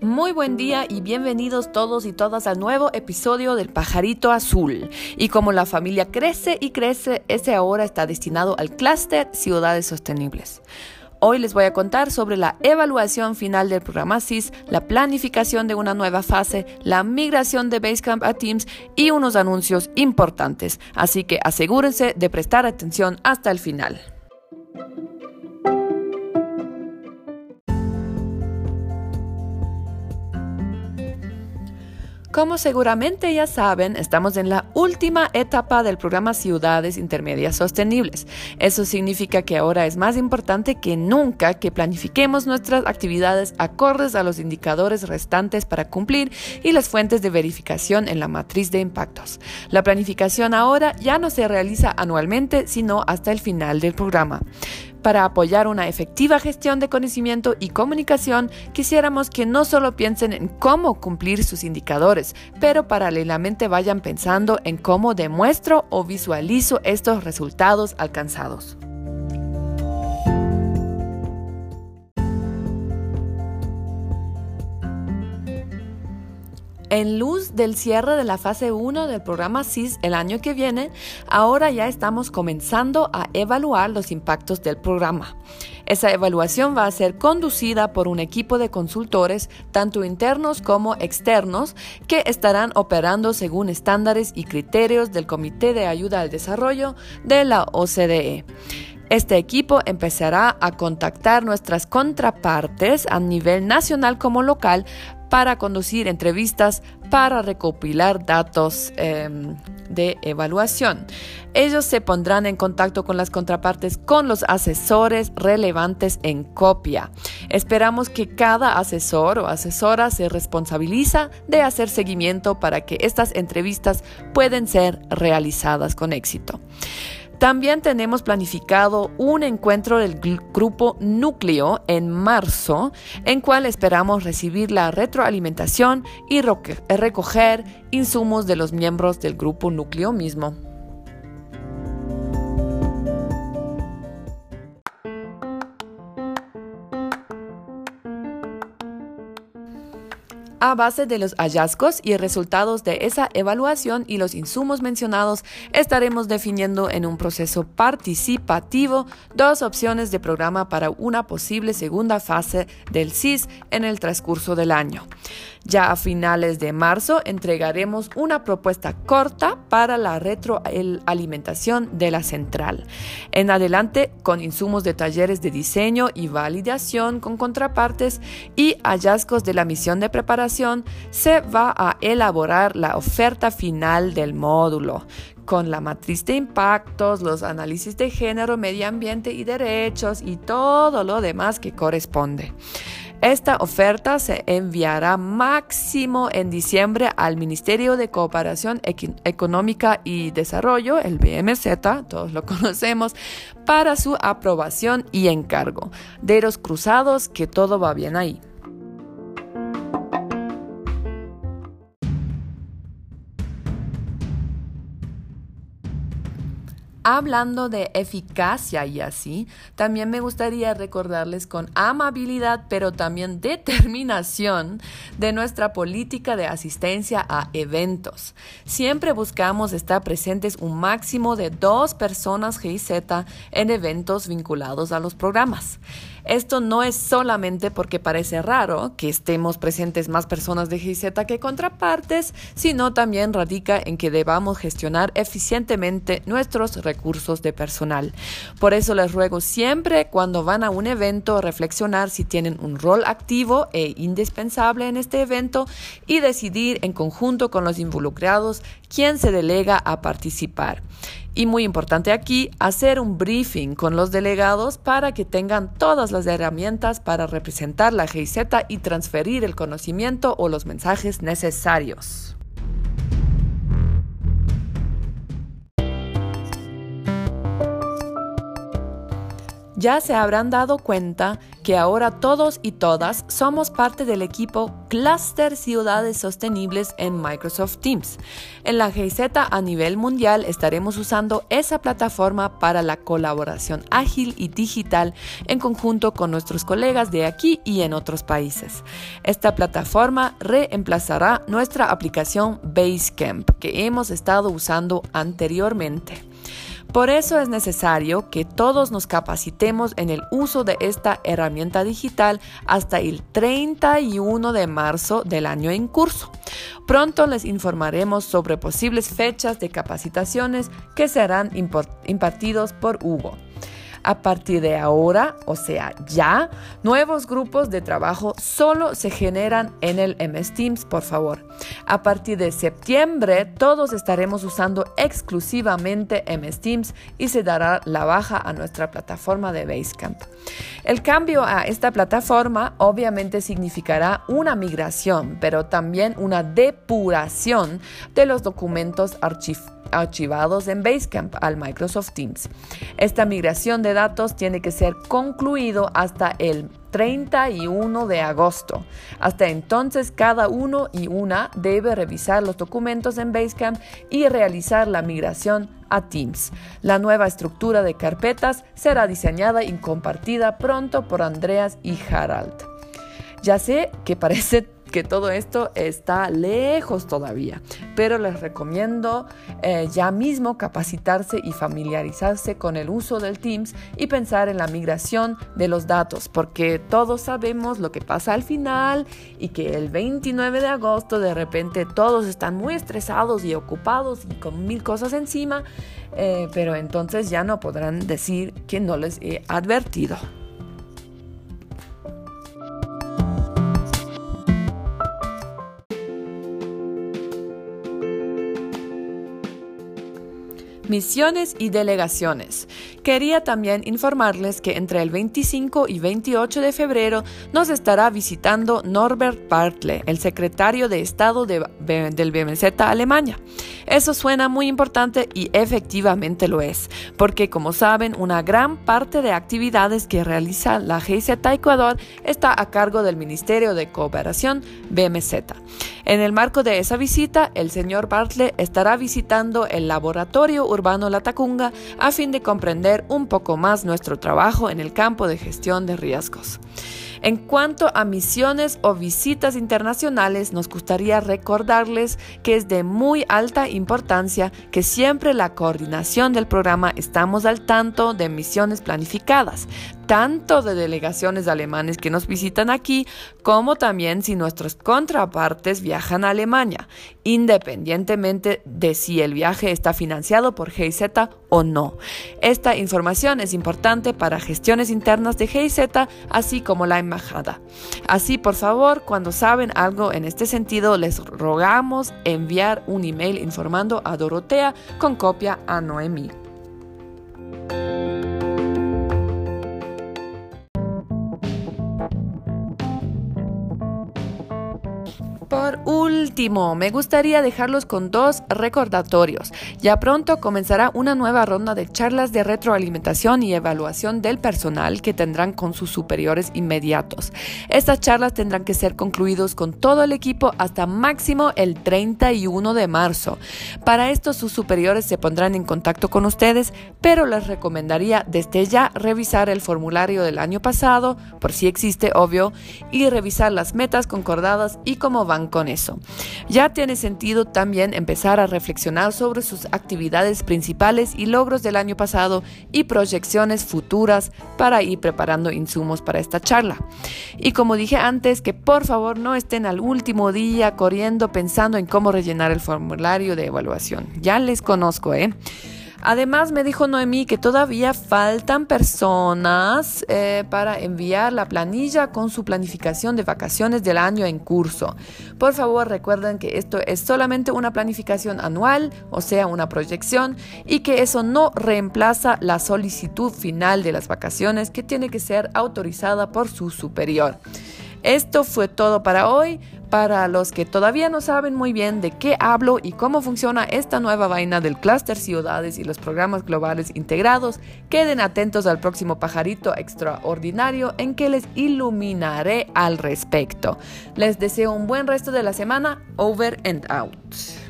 Muy buen día y bienvenidos todos y todas al nuevo episodio del Pajarito Azul. Y como la familia crece y crece, ese ahora está destinado al clúster Ciudades Sostenibles. Hoy les voy a contar sobre la evaluación final del programa CIS, la planificación de una nueva fase, la migración de Basecamp a Teams y unos anuncios importantes. Así que asegúrense de prestar atención hasta el final. Como seguramente ya saben, estamos en la última etapa del programa Ciudades Intermedias Sostenibles. Eso significa que ahora es más importante que nunca que planifiquemos nuestras actividades acordes a los indicadores restantes para cumplir y las fuentes de verificación en la matriz de impactos. La planificación ahora ya no se realiza anualmente, sino hasta el final del programa. Para apoyar una efectiva gestión de conocimiento y comunicación, quisiéramos que no solo piensen en cómo cumplir sus indicadores, pero paralelamente vayan pensando en cómo demuestro o visualizo estos resultados alcanzados. En luz del cierre de la fase 1 del programa CIS el año que viene, ahora ya estamos comenzando a evaluar los impactos del programa. Esa evaluación va a ser conducida por un equipo de consultores, tanto internos como externos, que estarán operando según estándares y criterios del Comité de Ayuda al Desarrollo de la OCDE. Este equipo empezará a contactar nuestras contrapartes a nivel nacional como local para conducir entrevistas para recopilar datos em, de evaluación. Ellos se pondrán en contacto con las contrapartes con los asesores relevantes en copia. Esperamos que cada asesor o asesora se responsabiliza de hacer seguimiento para que estas entrevistas puedan ser realizadas con éxito. También tenemos planificado un encuentro del grupo núcleo en marzo, en cual esperamos recibir la retroalimentación y recoger insumos de los miembros del grupo núcleo mismo. A base de los hallazgos y resultados de esa evaluación y los insumos mencionados, estaremos definiendo en un proceso participativo dos opciones de programa para una posible segunda fase del CIS en el transcurso del año. Ya a finales de marzo entregaremos una propuesta corta para la retroalimentación de la central. En adelante, con insumos de talleres de diseño y validación con contrapartes y hallazgos de la misión de preparación, se va a elaborar la oferta final del módulo con la matriz de impactos, los análisis de género, medio ambiente y derechos y todo lo demás que corresponde. Esta oferta se enviará máximo en diciembre al Ministerio de Cooperación Económica y Desarrollo, el BMZ, todos lo conocemos, para su aprobación y encargo. De los cruzados que todo va bien ahí. Hablando de eficacia y así, también me gustaría recordarles con amabilidad, pero también determinación, de nuestra política de asistencia a eventos. Siempre buscamos estar presentes un máximo de dos personas GIZ en eventos vinculados a los programas. Esto no es solamente porque parece raro que estemos presentes más personas de GIZ que contrapartes, sino también radica en que debamos gestionar eficientemente nuestros recursos de personal. Por eso les ruego siempre cuando van a un evento reflexionar si tienen un rol activo e indispensable en este evento y decidir en conjunto con los involucrados quién se delega a participar. Y muy importante aquí, hacer un briefing con los delegados para que tengan todas las herramientas para representar la GIZ y transferir el conocimiento o los mensajes necesarios. Ya se habrán dado cuenta que ahora todos y todas somos parte del equipo Cluster Ciudades Sostenibles en Microsoft Teams. En la GZ a nivel mundial estaremos usando esa plataforma para la colaboración ágil y digital en conjunto con nuestros colegas de aquí y en otros países. Esta plataforma reemplazará nuestra aplicación Basecamp que hemos estado usando anteriormente. Por eso es necesario que todos nos capacitemos en el uso de esta herramienta digital hasta el 31 de marzo del año en curso. Pronto les informaremos sobre posibles fechas de capacitaciones que serán impartidos por Hugo. A partir de ahora, o sea, ya, nuevos grupos de trabajo solo se generan en el MS Teams, por favor. A partir de septiembre, todos estaremos usando exclusivamente MS Teams y se dará la baja a nuestra plataforma de Basecamp. El cambio a esta plataforma obviamente significará una migración, pero también una depuración de los documentos archivados archivados en Basecamp al Microsoft Teams. Esta migración de datos tiene que ser concluido hasta el 31 de agosto. Hasta entonces, cada uno y una debe revisar los documentos en Basecamp y realizar la migración a Teams. La nueva estructura de carpetas será diseñada y compartida pronto por Andreas y Harald. Ya sé que parece que todo esto está lejos todavía, pero les recomiendo eh, ya mismo capacitarse y familiarizarse con el uso del Teams y pensar en la migración de los datos, porque todos sabemos lo que pasa al final y que el 29 de agosto de repente todos están muy estresados y ocupados y con mil cosas encima, eh, pero entonces ya no podrán decir que no les he advertido. Misiones y delegaciones. Quería también informarles que entre el 25 y 28 de febrero nos estará visitando Norbert Bartle, el secretario de Estado del BMZ Alemania. Eso suena muy importante y efectivamente lo es, porque como saben, una gran parte de actividades que realiza la GZ Ecuador está a cargo del Ministerio de Cooperación BMZ. En el marco de esa visita, el señor Bartle estará visitando el laboratorio urbano La Tacunga a fin de comprender un poco más nuestro trabajo en el campo de gestión de riesgos. En cuanto a misiones o visitas internacionales, nos gustaría recordarles que es de muy alta importancia que siempre la coordinación del programa estamos al tanto de misiones planificadas, tanto de delegaciones alemanes que nos visitan aquí, como también si nuestros contrapartes viajan a Alemania, independientemente de si el viaje está financiado por GIZ o no. Esta información es importante para gestiones internas de GIZ, así como la embajada. Así, por favor, cuando saben algo en este sentido, les rogamos enviar un email informando a Dorotea con copia a Noemí. Me gustaría dejarlos con dos recordatorios. Ya pronto comenzará una nueva ronda de charlas de retroalimentación y evaluación del personal que tendrán con sus superiores inmediatos. Estas charlas tendrán que ser concluidos con todo el equipo hasta máximo el 31 de marzo. Para esto sus superiores se pondrán en contacto con ustedes, pero les recomendaría desde ya revisar el formulario del año pasado, por si existe, obvio, y revisar las metas concordadas y cómo van con eso. Ya tiene sentido también empezar a reflexionar sobre sus actividades principales y logros del año pasado y proyecciones futuras para ir preparando insumos para esta charla. Y como dije antes, que por favor no estén al último día corriendo pensando en cómo rellenar el formulario de evaluación. Ya les conozco, ¿eh? Además, me dijo Noemí que todavía faltan personas eh, para enviar la planilla con su planificación de vacaciones del año en curso. Por favor, recuerden que esto es solamente una planificación anual, o sea, una proyección, y que eso no reemplaza la solicitud final de las vacaciones que tiene que ser autorizada por su superior. Esto fue todo para hoy. Para los que todavía no saben muy bien de qué hablo y cómo funciona esta nueva vaina del clúster ciudades y los programas globales integrados, queden atentos al próximo pajarito extraordinario en que les iluminaré al respecto. Les deseo un buen resto de la semana. Over and out.